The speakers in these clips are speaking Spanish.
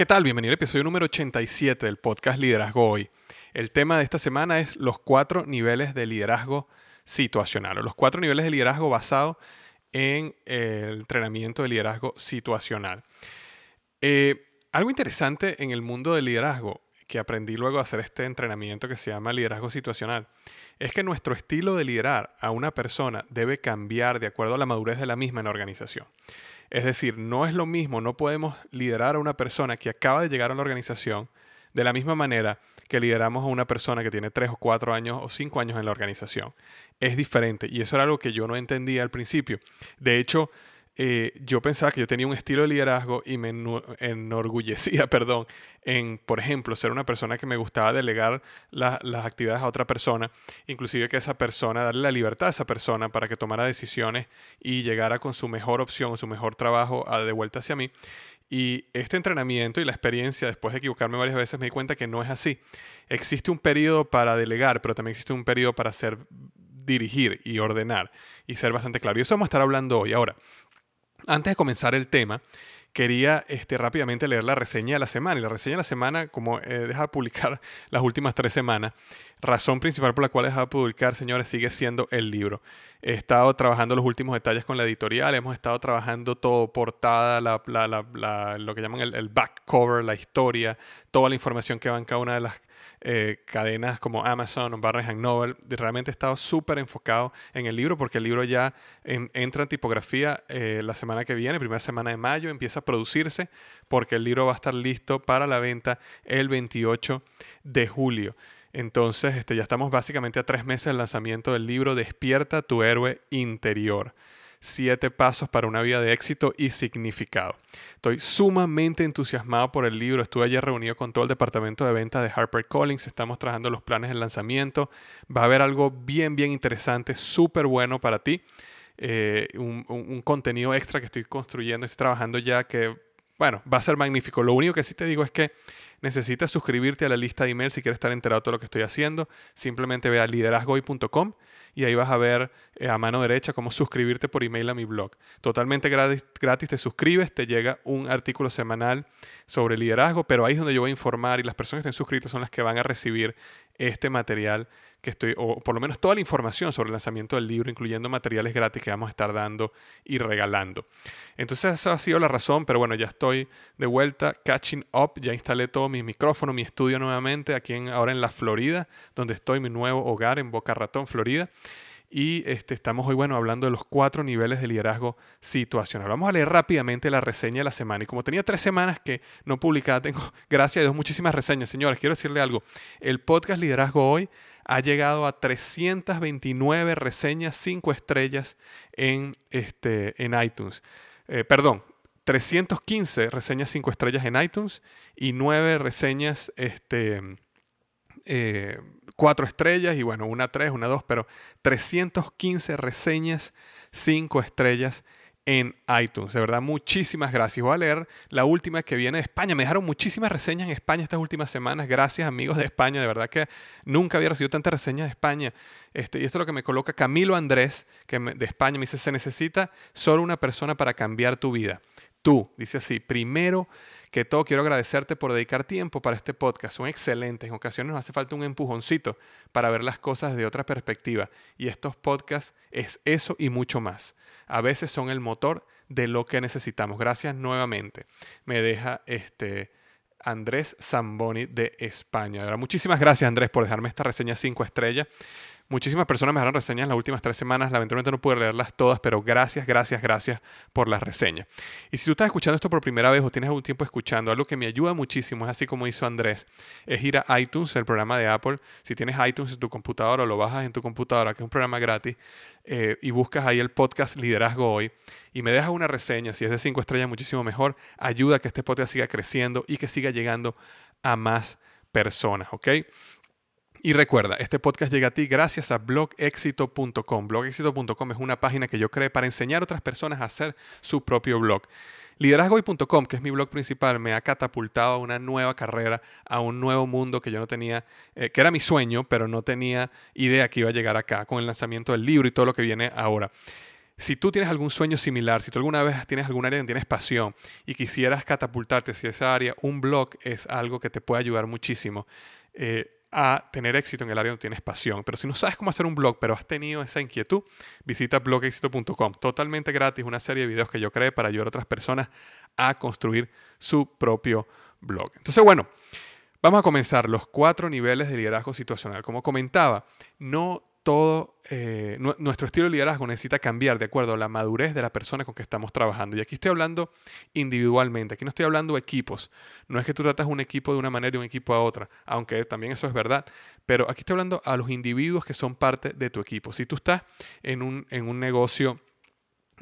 ¿Qué tal? Bienvenido al episodio número 87 del podcast Liderazgo Hoy. El tema de esta semana es los cuatro niveles de liderazgo situacional, o los cuatro niveles de liderazgo basado en el entrenamiento de liderazgo situacional. Eh, algo interesante en el mundo del liderazgo que aprendí luego a hacer este entrenamiento que se llama liderazgo situacional, es que nuestro estilo de liderar a una persona debe cambiar de acuerdo a la madurez de la misma en la organización. Es decir, no es lo mismo, no podemos liderar a una persona que acaba de llegar a la organización de la misma manera que lideramos a una persona que tiene tres o cuatro años o cinco años en la organización. Es diferente y eso era algo que yo no entendía al principio. De hecho, eh, yo pensaba que yo tenía un estilo de liderazgo y me enorgullecía, perdón, en, por ejemplo, ser una persona que me gustaba delegar las actividades a otra persona, inclusive que esa persona, darle la libertad a esa persona para que tomara decisiones y llegara con su mejor opción, su mejor trabajo a, de vuelta hacia mí. Y este entrenamiento y la experiencia, después de equivocarme varias veces, me di cuenta que no es así. Existe un periodo para delegar, pero también existe un periodo para hacer dirigir y ordenar y ser bastante claro. Y eso vamos a estar hablando hoy. Ahora, antes de comenzar el tema, quería este, rápidamente leer la reseña de la semana. Y la reseña de la semana, como he dejado de publicar las últimas tres semanas, razón principal por la cual he dejado de publicar, señores, sigue siendo el libro. He estado trabajando los últimos detalles con la editorial, hemos estado trabajando todo, portada, lo que llaman el, el back cover, la historia, toda la información que va en cada una de las eh, cadenas como Amazon o Barnes Noble. Realmente he estado súper enfocado en el libro porque el libro ya entra en tipografía eh, la semana que viene, primera semana de mayo, empieza a producirse porque el libro va a estar listo para la venta el 28 de julio. Entonces, este, ya estamos básicamente a tres meses del lanzamiento del libro Despierta tu héroe interior. Siete pasos para una vida de éxito y significado. Estoy sumamente entusiasmado por el libro. Estuve ayer reunido con todo el departamento de ventas de HarperCollins. Estamos trabajando los planes de lanzamiento. Va a haber algo bien, bien interesante, súper bueno para ti. Eh, un, un, contenido extra que estoy construyendo, estoy trabajando ya que, bueno, va a ser magnífico. Lo único que sí te digo es que necesitas suscribirte a la lista de email si quieres estar enterado de todo lo que estoy haciendo. Simplemente ve a liderazgoy.com y ahí vas a ver eh, a mano derecha cómo suscribirte por email a mi blog. Totalmente gratis, gratis, te suscribes, te llega un artículo semanal sobre liderazgo, pero ahí es donde yo voy a informar y las personas que estén suscritas son las que van a recibir este material que estoy, o por lo menos toda la información sobre el lanzamiento del libro, incluyendo materiales gratis que vamos a estar dando y regalando. Entonces esa ha sido la razón, pero bueno, ya estoy de vuelta, catching up, ya instalé todo mi micrófono, mi estudio nuevamente aquí en, ahora en la Florida, donde estoy, mi nuevo hogar en Boca Ratón, Florida. Y este, estamos hoy, bueno, hablando de los cuatro niveles de liderazgo situacional. Vamos a leer rápidamente la reseña de la semana. Y como tenía tres semanas que no publicaba, tengo, gracias a Dios, muchísimas reseñas. Señores, quiero decirle algo. El podcast Liderazgo Hoy ha llegado a 329 reseñas, 5 estrellas en, este, en iTunes. Eh, perdón, 315 reseñas 5 estrellas en iTunes y 9 reseñas este, eh, 4 estrellas y bueno, una 3, una 2, pero 315 reseñas 5 estrellas en iTunes. De verdad, muchísimas gracias. Voy a leer la última que viene de España. Me dejaron muchísimas reseñas en España estas últimas semanas. Gracias, amigos de España. De verdad que nunca había recibido tantas reseñas de España. Este, y esto es lo que me coloca Camilo Andrés, que de España, me dice, se necesita solo una persona para cambiar tu vida. Tú, dice así, primero que todo quiero agradecerte por dedicar tiempo para este podcast. Son excelentes. En ocasiones nos hace falta un empujoncito para ver las cosas de otra perspectiva. Y estos podcasts es eso y mucho más. A veces son el motor de lo que necesitamos. Gracias nuevamente. Me deja este Andrés Zamboni de España. muchísimas gracias Andrés por dejarme esta reseña 5 estrellas. Muchísimas personas me dejaron reseñas las últimas tres semanas. Lamentablemente no pude leerlas todas, pero gracias, gracias, gracias por las reseñas. Y si tú estás escuchando esto por primera vez o tienes algún tiempo escuchando, algo que me ayuda muchísimo, es así como hizo Andrés, es ir a iTunes, el programa de Apple. Si tienes iTunes en tu computadora o lo bajas en tu computadora, que es un programa gratis, eh, y buscas ahí el podcast Liderazgo Hoy y me dejas una reseña, si es de cinco estrellas, muchísimo mejor. Ayuda a que este podcast siga creciendo y que siga llegando a más personas, ¿ok? Y recuerda, este podcast llega a ti gracias a blogexito.com. Blogexito.com es una página que yo creé para enseñar a otras personas a hacer su propio blog. Liderazgoy.com, que es mi blog principal, me ha catapultado a una nueva carrera, a un nuevo mundo que yo no tenía, eh, que era mi sueño, pero no tenía idea que iba a llegar acá con el lanzamiento del libro y todo lo que viene ahora. Si tú tienes algún sueño similar, si tú alguna vez tienes algún área en tienes pasión y quisieras catapultarte hacia esa área, un blog es algo que te puede ayudar muchísimo. Eh, a tener éxito en el área donde tienes pasión. Pero si no sabes cómo hacer un blog, pero has tenido esa inquietud, visita blogexito.com. Totalmente gratis, una serie de videos que yo creé para ayudar a otras personas a construir su propio blog. Entonces, bueno, vamos a comenzar los cuatro niveles de liderazgo situacional. Como comentaba, no todo eh, nuestro estilo de liderazgo necesita cambiar de acuerdo a la madurez de la persona con que estamos trabajando. Y aquí estoy hablando individualmente, aquí no estoy hablando de equipos. No es que tú tratas un equipo de una manera y un equipo a otra, aunque también eso es verdad. Pero aquí estoy hablando a los individuos que son parte de tu equipo. Si tú estás en un, en un negocio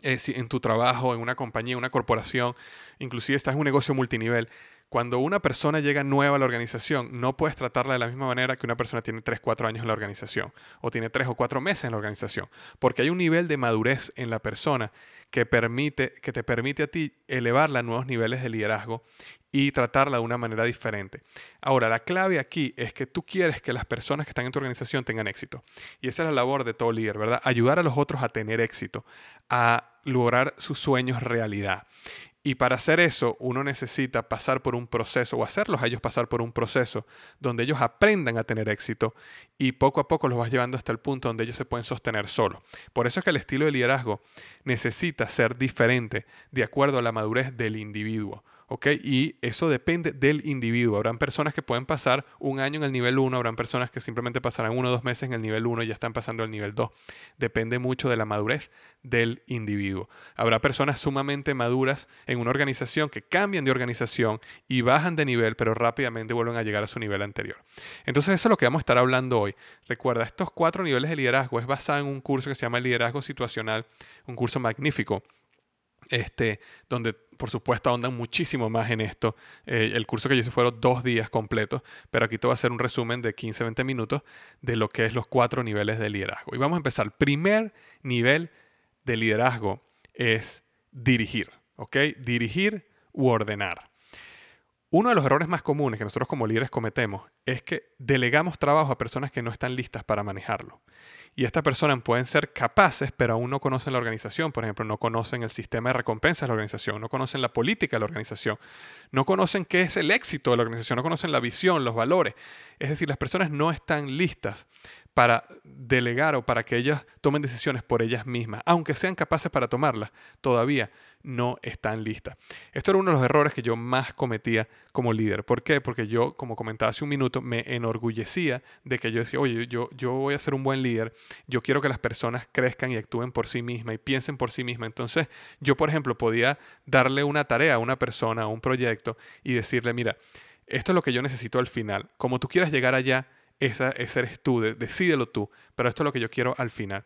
eh, en tu trabajo, en una compañía, una corporación, inclusive estás en un negocio multinivel, cuando una persona llega nueva a la organización, no puedes tratarla de la misma manera que una persona tiene 3, 4 años en la organización o tiene 3 o 4 meses en la organización, porque hay un nivel de madurez en la persona que, permite, que te permite a ti elevarla a nuevos niveles de liderazgo y tratarla de una manera diferente. Ahora, la clave aquí es que tú quieres que las personas que están en tu organización tengan éxito. Y esa es la labor de todo líder, ¿verdad? Ayudar a los otros a tener éxito, a lograr sus sueños realidad. Y para hacer eso, uno necesita pasar por un proceso o hacerlos a ellos pasar por un proceso donde ellos aprendan a tener éxito y poco a poco los vas llevando hasta el punto donde ellos se pueden sostener solos. Por eso es que el estilo de liderazgo necesita ser diferente de acuerdo a la madurez del individuo. Y eso depende del individuo. Habrán personas que pueden pasar un año en el nivel 1, habrán personas que simplemente pasarán uno o dos meses en el nivel 1 y ya están pasando al nivel 2. Depende mucho de la madurez del individuo. Habrá personas sumamente maduras en una organización que cambian de organización y bajan de nivel, pero rápidamente vuelven a llegar a su nivel anterior. Entonces eso es lo que vamos a estar hablando hoy. Recuerda, estos cuatro niveles de liderazgo es basado en un curso que se llama Liderazgo Situacional, un curso magnífico este, donde por supuesto ahondan muchísimo más en esto. Eh, el curso que yo hice fueron dos días completos, pero aquí te voy a hacer un resumen de 15-20 minutos de lo que es los cuatro niveles de liderazgo. Y vamos a empezar. Primer nivel de liderazgo es dirigir, ¿ok? Dirigir u ordenar. Uno de los errores más comunes que nosotros como líderes cometemos es que delegamos trabajo a personas que no están listas para manejarlo y estas personas pueden ser capaces, pero aún no conocen la organización. Por ejemplo, no conocen el sistema de recompensas de la organización, no conocen la política de la organización, no conocen qué es el éxito de la organización, no conocen la visión, los valores. Es decir, las personas no están listas para delegar o para que ellas tomen decisiones por ellas mismas, aunque sean capaces para tomarlas, todavía no están listas. Esto era uno de los errores que yo más cometía como líder. ¿Por qué? Porque yo, como comentaba hace un minuto, me enorgullecía de que yo decía, oye, yo, yo voy a ser un buen líder, yo quiero que las personas crezcan y actúen por sí mismas y piensen por sí mismas. Entonces, yo, por ejemplo, podía darle una tarea a una persona, a un proyecto y decirle, mira, esto es lo que yo necesito al final. Como tú quieras llegar allá, esa, ese eres tú, decídelo tú, pero esto es lo que yo quiero al final.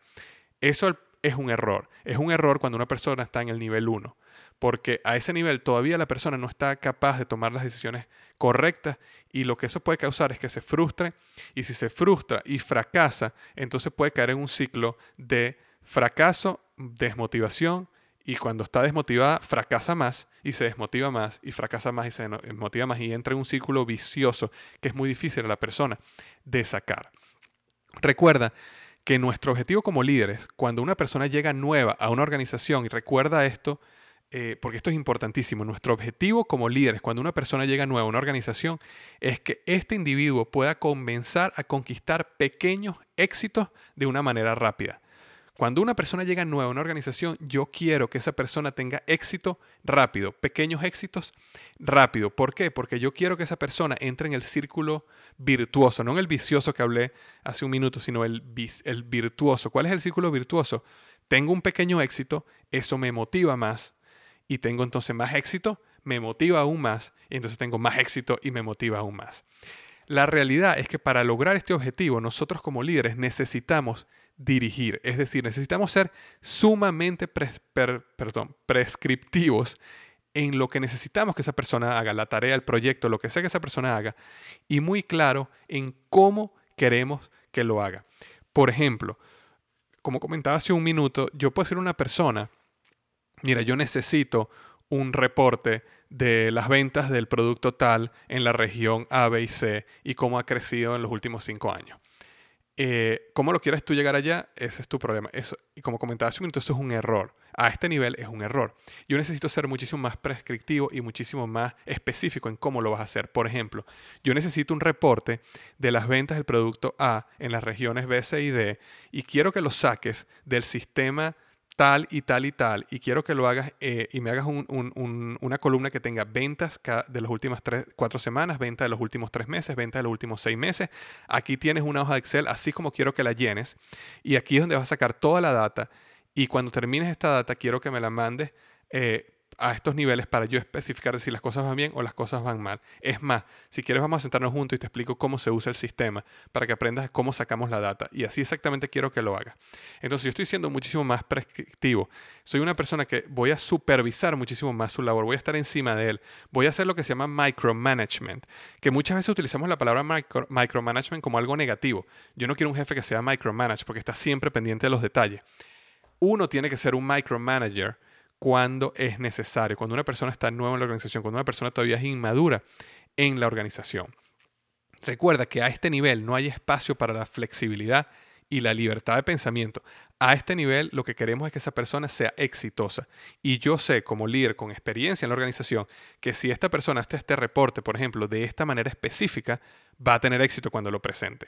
Eso es un error. Es un error cuando una persona está en el nivel 1. porque a ese nivel todavía la persona no está capaz de tomar las decisiones correctas y lo que eso puede causar es que se frustre y si se frustra y fracasa, entonces puede caer en un ciclo de fracaso, desmotivación y cuando está desmotivada fracasa más y se desmotiva más y fracasa más y se desmotiva más y entra en un círculo vicioso que es muy difícil a la persona de sacar. Recuerda que nuestro objetivo como líderes, cuando una persona llega nueva a una organización y recuerda esto, eh, porque esto es importantísimo, nuestro objetivo como líderes, cuando una persona llega nueva a una organización, es que este individuo pueda comenzar a conquistar pequeños éxitos de una manera rápida. Cuando una persona llega nueva a una organización, yo quiero que esa persona tenga éxito rápido, pequeños éxitos rápido. ¿Por qué? Porque yo quiero que esa persona entre en el círculo virtuoso, no en el vicioso que hablé hace un minuto, sino el, virtuoso. ¿Cuál es el círculo virtuoso? Tengo un pequeño éxito, eso me motiva más y tengo entonces más éxito, me motiva aún más y entonces tengo más éxito y me motiva aún más. La realidad es que para lograr este objetivo, nosotros como líderes necesitamos dirigir. Es decir, necesitamos ser sumamente prescriptivos en lo que necesitamos que esa persona haga, la tarea, el proyecto, lo que sea que esa persona haga, y muy claro en cómo queremos que lo haga. Por ejemplo, como comentaba hace un minuto, yo puedo ser una persona, mira, yo necesito un reporte de las ventas del producto tal en la región A, B y C y cómo ha crecido en los últimos cinco años. Eh, ¿Cómo lo quieres tú llegar allá? Ese es tu problema. Eso, y como comentaba hace un minuto, eso es un error. A este nivel es un error. Yo necesito ser muchísimo más prescriptivo y muchísimo más específico en cómo lo vas a hacer. Por ejemplo, yo necesito un reporte de las ventas del producto A en las regiones B, C y D y quiero que lo saques del sistema tal y tal y tal, y quiero que lo hagas eh, y me hagas una columna que tenga ventas de las últimas tres, cuatro semanas, ventas de los últimos tres meses, ventas de los últimos seis meses. Aquí tienes una hoja de Excel, así como quiero que la llenes, y aquí es donde vas a sacar toda la data, y cuando termines esta data, quiero que me la mandes eh, a estos niveles para yo especificar si las cosas van bien o las cosas van mal. Es más, si quieres vamos a sentarnos juntos y te explico cómo se usa el sistema para que aprendas cómo sacamos la data. Y así exactamente quiero que lo hagas. Entonces yo estoy siendo muchísimo más prescriptivo. Soy una persona que voy a supervisar muchísimo más su labor, voy a estar encima de él, voy a hacer lo que se llama micromanagement, que muchas veces utilizamos la palabra micromanagement como algo negativo. Yo no quiero un jefe que sea micromanage porque está siempre pendiente de los detalles. Uno tiene que ser un micromanager cuando es necesario, cuando una persona está nueva en la organización, cuando una persona todavía es inmadura en la organización. Recuerda que a este nivel no hay espacio para la flexibilidad y la libertad de pensamiento. A este nivel lo que queremos es que esa persona sea exitosa. Y yo sé como líder con experiencia en la organización que si esta persona hace este reporte, por ejemplo, de esta manera específica, va a tener éxito cuando lo presente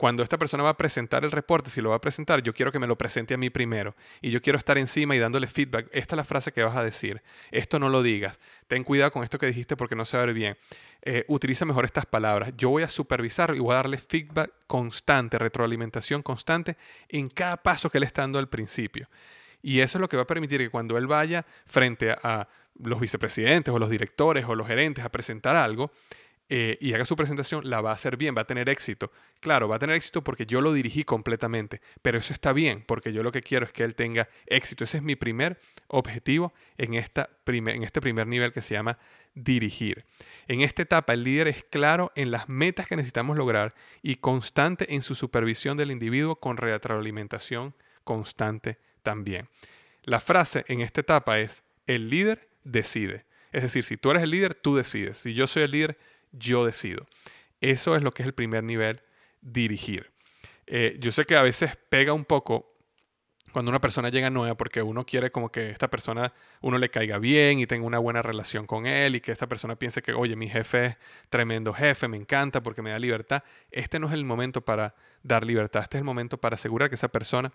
cuando esta persona va a presentar el reporte, si lo va a presentar, yo quiero que me lo presente a mí primero. Y yo quiero estar encima y dándole feedback. Esta es la frase que vas a decir. Esto no lo digas. Ten cuidado con esto que dijiste porque no se va a ver bien. Eh, utiliza mejor estas palabras. Yo voy a supervisar y voy a darle feedback constante, retroalimentación constante en cada paso que él está dando al principio. Y eso es lo que va a permitir que cuando él vaya frente a los vicepresidentes o los directores o los gerentes a presentar algo, eh, y haga su presentación, la va a hacer bien, va a tener éxito. Claro, va a tener éxito porque yo lo dirigí completamente, pero eso está bien porque yo lo que quiero es que él tenga éxito. Ese es mi primer objetivo en, esta en este primer nivel que se llama dirigir. En esta etapa el líder es claro en las metas que necesitamos lograr y constante en su supervisión del individuo con retroalimentación constante también. La frase en esta etapa es, el líder decide. Es decir, si tú eres el líder, tú decides. Si yo soy el líder, yo decido. Eso es lo que es el primer nivel, dirigir. Eh, yo sé que a veces pega un poco cuando una persona llega nueva porque uno quiere como que esta persona, uno le caiga bien y tenga una buena relación con él y que esta persona piense que, oye, mi jefe es tremendo jefe, me encanta porque me da libertad. Este no es el momento para dar libertad, este es el momento para asegurar que esa persona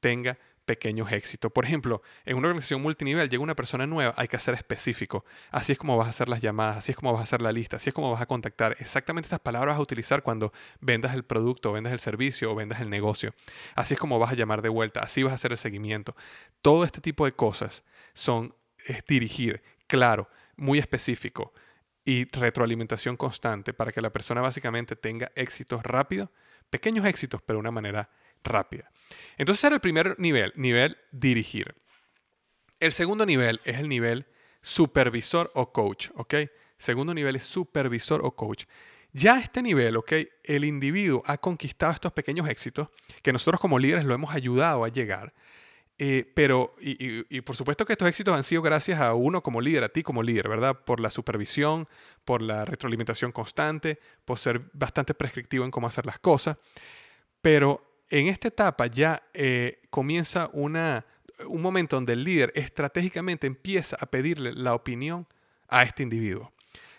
tenga pequeños éxitos. Por ejemplo, en una organización multinivel llega una persona nueva, hay que ser específico. Así es como vas a hacer las llamadas, así es como vas a hacer la lista, así es como vas a contactar. Exactamente estas palabras vas a utilizar cuando vendas el producto, vendas el servicio o vendas el negocio. Así es como vas a llamar de vuelta, así vas a hacer el seguimiento. Todo este tipo de cosas son es dirigir, claro, muy específico y retroalimentación constante para que la persona básicamente tenga éxitos rápidos, pequeños éxitos, pero de una manera rápida. Entonces era el primer nivel, nivel dirigir. El segundo nivel es el nivel supervisor o coach, ¿ok? Segundo nivel es supervisor o coach. Ya a este nivel, ¿ok? El individuo ha conquistado estos pequeños éxitos que nosotros como líderes lo hemos ayudado a llegar. Eh, pero, y, por supuesto que estos éxitos han sido gracias a uno como líder, a ti como líder, ¿verdad? Por la supervisión, por la retroalimentación constante, por ser bastante prescriptivo en cómo hacer las cosas. Pero en esta etapa ya eh, comienza un momento donde el líder estratégicamente empieza a pedirle la opinión a este individuo.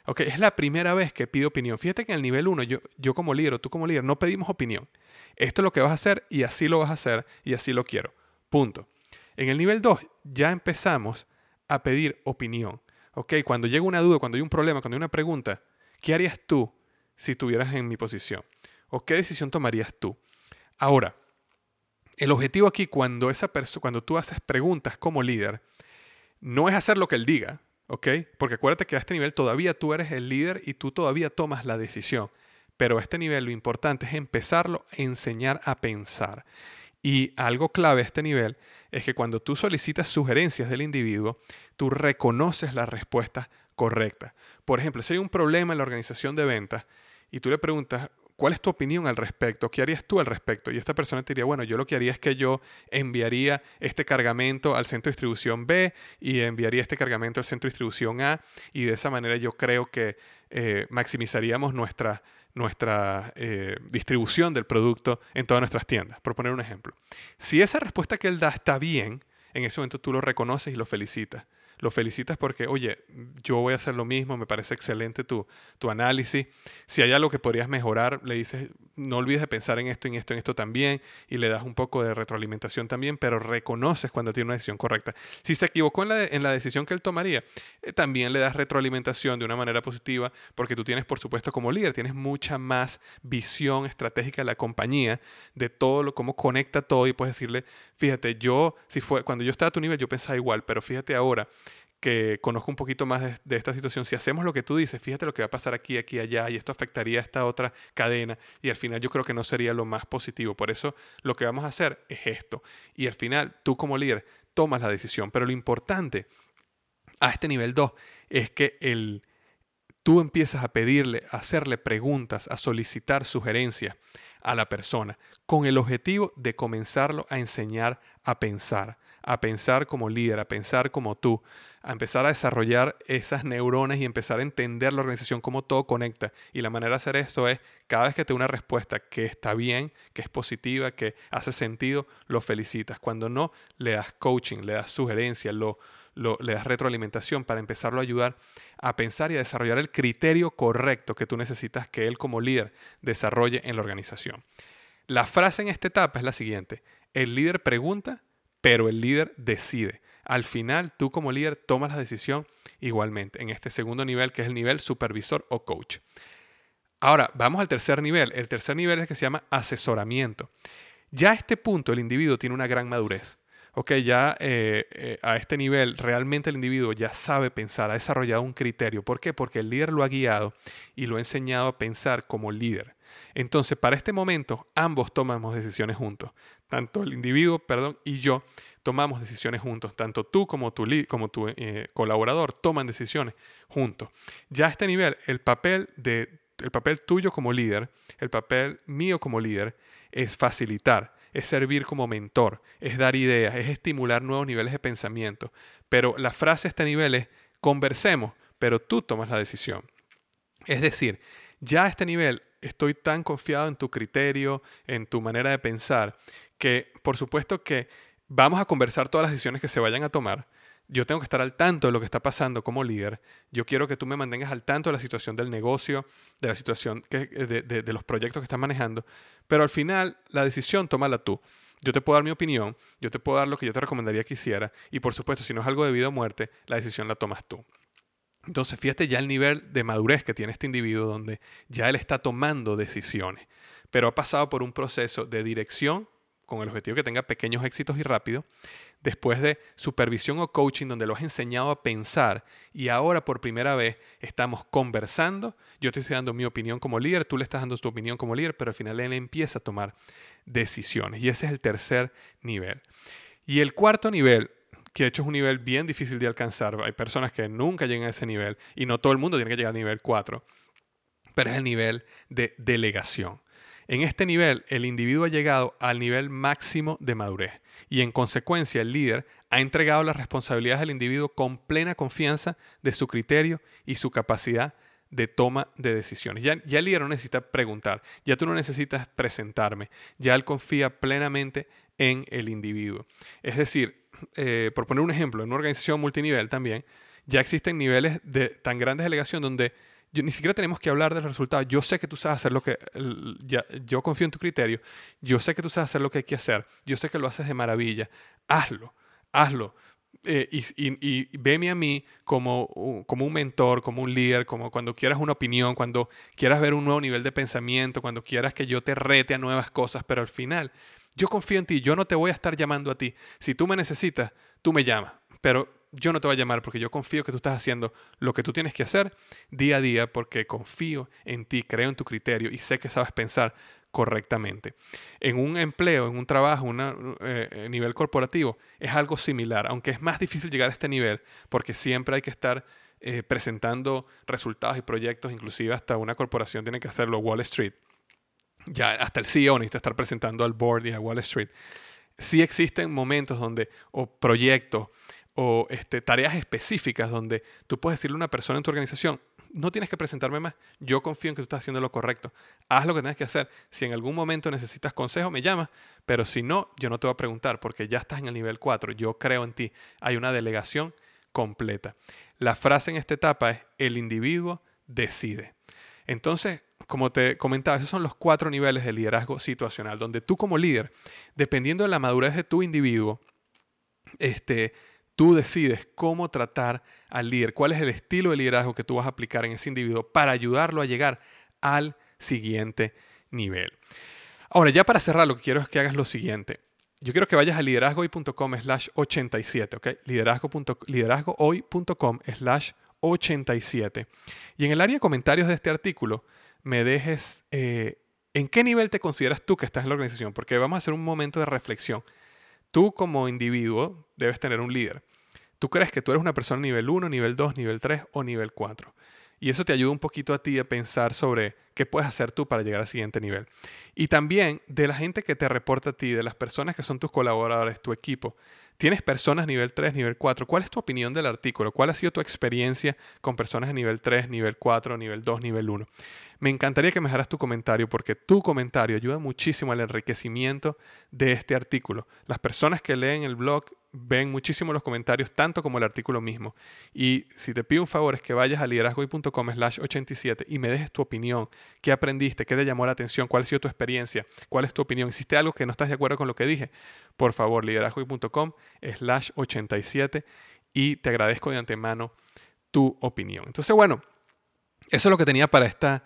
Okay, es la primera vez que pido opinión. Fíjate que en el nivel 1, yo, yo como líder o tú como líder, no pedimos opinión. Esto es lo que vas a hacer y así lo vas a hacer y así lo quiero. Punto. En el nivel 2 ya empezamos a pedir opinión. ¿Ok? Cuando llega una duda, cuando hay un problema, cuando hay una pregunta, ¿qué harías tú si estuvieras en mi posición? ¿O qué decisión tomarías tú? Ahora, el objetivo aquí cuando, cuando tú haces preguntas como líder, no es hacer lo que él diga, ¿ok? Porque acuérdate que a este nivel todavía tú eres el líder y tú todavía tomas la decisión. Pero a este nivel lo importante es empezarlo a enseñar a pensar. Y algo clave a este nivel es que cuando tú solicitas sugerencias del individuo, tú reconoces la respuesta correcta. Por ejemplo, si hay un problema en la organización de ventas y tú le preguntas, ¿cuál es tu opinión al respecto? ¿Qué harías tú al respecto? Y esta persona te diría, bueno, yo lo que haría es que yo enviaría este cargamento al centro de distribución B y enviaría este cargamento al centro de distribución A y de esa manera yo creo que eh, maximizaríamos nuestra nuestra eh, distribución del producto en todas nuestras tiendas, por poner un ejemplo. Si esa respuesta que él da está bien, en ese momento tú lo reconoces y lo felicitas lo felicitas porque, oye, yo voy a hacer lo mismo, me parece excelente tu, tu análisis. Si hay algo que podrías mejorar, le dices, no olvides de pensar en esto, en esto, en esto también, y le das un poco de retroalimentación también, pero reconoces cuando tiene una decisión correcta. Si se equivocó en la, en la decisión que él tomaría, eh, también le das retroalimentación de una manera positiva, porque tú tienes, por supuesto, como líder, tienes mucha más visión estratégica de la compañía, de todo lo, cómo conecta todo, y puedes decirle, fíjate, yo, si fue, cuando yo estaba a tu nivel, yo pensaba igual, pero fíjate ahora, que conozco un poquito más de, esta situación, si hacemos lo que tú dices, fíjate lo que va a pasar aquí, aquí, allá, y esto afectaría a esta otra cadena, y al final yo creo que no sería lo más positivo. Por eso lo que vamos a hacer es esto. Y al final tú como líder tomas la decisión. Pero lo importante a este nivel 2 es que el, tú empiezas a pedirle, a hacerle preguntas, a solicitar sugerencias a la persona, con el objetivo de comenzarlo a enseñar a pensar a pensar como líder, a pensar como tú, a empezar a desarrollar esas neuronas y empezar a entender la organización, cómo todo conecta. Y la manera de hacer esto es, cada vez que te una respuesta que está bien, que es positiva, que hace sentido, lo felicitas. Cuando no, le das coaching, le das sugerencias, lo, le das retroalimentación para empezarlo a ayudar a pensar y a desarrollar el criterio correcto que tú necesitas que él como líder desarrolle en la organización. La frase en esta etapa es la siguiente. El líder pregunta pero el líder decide. Al final, tú como líder tomas la decisión igualmente en este segundo nivel, que es el nivel supervisor o coach. Ahora, vamos al tercer nivel. El tercer nivel es el que se llama asesoramiento. Ya a este punto el individuo tiene una gran madurez. Ok, ya eh, eh, a este nivel realmente el individuo ya sabe pensar, ha desarrollado un criterio. ¿Por qué? Porque el líder lo ha guiado y lo ha enseñado a pensar como líder. Entonces, para este momento, ambos tomamos decisiones juntos. Tanto el individuo, perdón, y yo tomamos decisiones juntos. Tanto tú como tu, como tu eh, colaborador toman decisiones juntos. Ya a este nivel, el papel, de, el papel tuyo como líder, el papel mío como líder, es facilitar, es servir como mentor, es dar ideas, es estimular nuevos niveles de pensamiento. Pero la frase a este nivel es, conversemos, pero tú tomas la decisión. Es decir, ya a este nivel estoy tan confiado en tu criterio, en tu manera de pensar, que por supuesto que vamos a conversar todas las decisiones que se vayan a tomar. Yo tengo que estar al tanto de lo que está pasando como líder. Yo quiero que tú me mantengas al tanto de la situación del negocio, de la situación de, de, los proyectos que estás manejando. Pero al final, la decisión tómala tú. Yo te puedo dar mi opinión, yo te puedo dar lo que yo te recomendaría que hiciera. Y por supuesto, si no es algo de vida o muerte, la decisión la tomas tú. Entonces, fíjate ya el nivel de madurez que tiene este individuo donde ya él está tomando decisiones, pero ha pasado por un proceso de dirección con el objetivo de que tenga pequeños éxitos y rápido, después de supervisión o coaching donde lo has enseñado a pensar y ahora por primera vez estamos conversando, yo te estoy dando mi opinión como líder, tú le estás dando tu opinión como líder, pero al final él empieza a tomar decisiones y ese es el tercer nivel. Y el cuarto nivel que de hecho es un nivel bien difícil de alcanzar. Hay personas que nunca llegan a ese nivel y no todo el mundo tiene que llegar al nivel 4, pero es el nivel de delegación. En este nivel, el individuo ha llegado al nivel máximo de madurez y en consecuencia el líder ha entregado las responsabilidades al individuo con plena confianza de su criterio y su capacidad de toma de decisiones. Ya, ya, el líder no necesita preguntar, ya tú no necesitas presentarme, ya él confía plenamente en el individuo. Es decir, eh, por poner un ejemplo, en una organización multinivel también, ya existen niveles de tan grandes delegación donde yo, ni siquiera tenemos que hablar del resultado. Yo sé que tú sabes hacer lo que, yo confío en tu criterio, yo sé que tú sabes hacer lo que hay que hacer, yo sé que lo haces de maravilla, hazlo, hazlo. Eh, y, y, veme a mí como, como un mentor, como un líder, como cuando quieras una opinión, cuando quieras ver un nuevo nivel de pensamiento, cuando quieras que yo te rete a nuevas cosas, pero al final yo confío en ti, yo no te voy a estar llamando a ti. Si tú me necesitas, tú me llamas, pero yo no te voy a llamar porque yo confío que tú estás haciendo lo que tú tienes que hacer día a día porque confío en ti, creo en tu criterio y sé que sabes pensar correctamente. En un empleo, en un trabajo, un eh, nivel corporativo, es algo similar, aunque es más difícil llegar a este nivel porque siempre hay que estar eh, presentando resultados y proyectos, inclusive hasta una corporación tiene que hacerlo Wall Street. Ya hasta el CEO necesita estar presentando al board y a Wall Street. Sí existen momentos donde, o proyectos, o este, tareas específicas donde tú puedes decirle a una persona en tu organización, no tienes que presentarme más, yo confío en que tú estás haciendo lo correcto, haz lo que tienes que hacer, si en algún momento necesitas consejo, me llamas, pero si no, yo no te voy a preguntar porque ya estás en el nivel 4, yo creo en ti, hay una delegación completa. La frase en esta etapa es, el individuo decide. Entonces, como te comentaba, esos son los cuatro niveles de liderazgo situacional, donde tú como líder, dependiendo de la madurez de tu individuo, este, Tú decides cómo tratar al líder, cuál es el estilo de liderazgo que tú vas a aplicar en ese individuo para ayudarlo a llegar al siguiente nivel. Ahora, ya para cerrar, lo que quiero es que hagas lo siguiente. Yo quiero que vayas a liderazgohoy.com slash 87, ¿ok? liderazgohoy.com slash 87. Y en el área de comentarios de este artículo, me dejes eh, en qué nivel te consideras tú que estás en la organización, porque vamos a hacer un momento de reflexión. Tú como individuo debes tener un líder. Tú crees que tú eres una persona nivel 1, nivel 2, nivel 3 o nivel 4. Y eso te ayuda un poquito a ti a pensar sobre qué puedes hacer tú para llegar al siguiente nivel. Y también de la gente que te reporta a ti, de las personas que son tus colaboradores, tu equipo. Tienes personas nivel 3, nivel 4. ¿Cuál es tu opinión del artículo? ¿Cuál ha sido tu experiencia con personas de nivel 3, nivel 4, nivel 2, nivel 1? Me encantaría que me dejaras tu comentario porque tu comentario ayuda muchísimo al enriquecimiento de este artículo. Las personas que leen el blog ven muchísimo los comentarios, tanto como el artículo mismo. Y si te pido un favor es que vayas a liderazgoy.com slash 87 y me dejes tu opinión. ¿Qué aprendiste? ¿Qué te llamó la atención? ¿Cuál ha sido tu experiencia? ¿Cuál es tu opinión? ¿Hiciste algo que no estás de acuerdo con lo que dije? Por favor, liderazgoy.com slash 87 y te agradezco de antemano tu opinión. Entonces, bueno, eso es lo que tenía para esta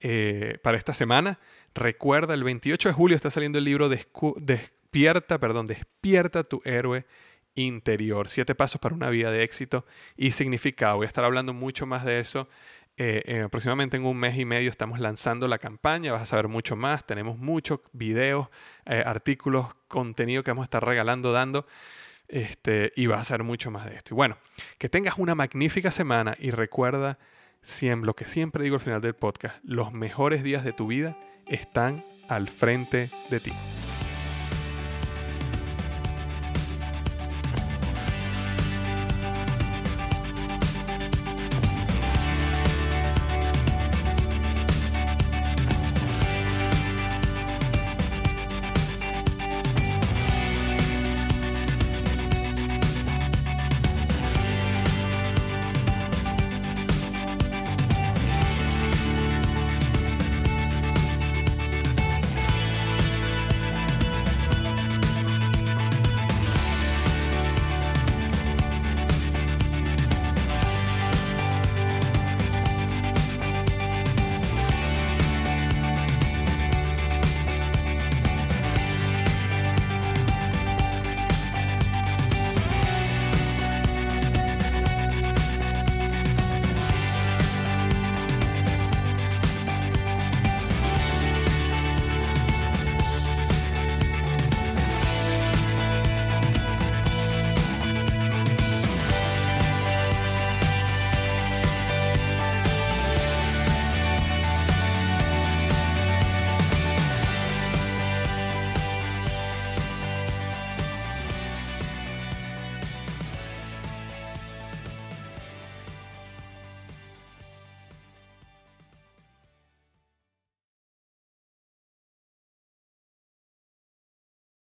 eh, para esta semana. Recuerda, el 28 de julio está saliendo el libro Despierta, perdón, Despierta tu héroe interior. Siete pasos para una vida de éxito y significado. Voy a estar hablando mucho más de eso. Eh, eh, aproximadamente en un mes y medio estamos lanzando la campaña, vas a saber mucho más, tenemos muchos videos, artículos, contenido que vamos a estar regalando, dando, este, y vas a saber mucho más de esto. Y bueno, que tengas una magnífica semana y recuerda siempre, lo que siempre digo al final del podcast, los mejores días de tu vida están al frente de ti.